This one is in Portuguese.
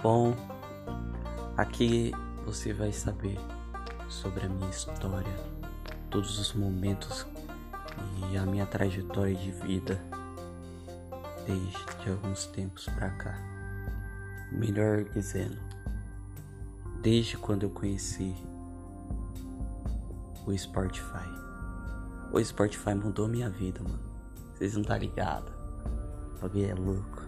Bom, aqui você vai saber sobre a minha história, todos os momentos e a minha trajetória de vida desde alguns tempos pra cá. Melhor dizendo, desde quando eu conheci o Spotify. O Spotify mudou minha vida, mano. Vocês não tá ligado? O é louco.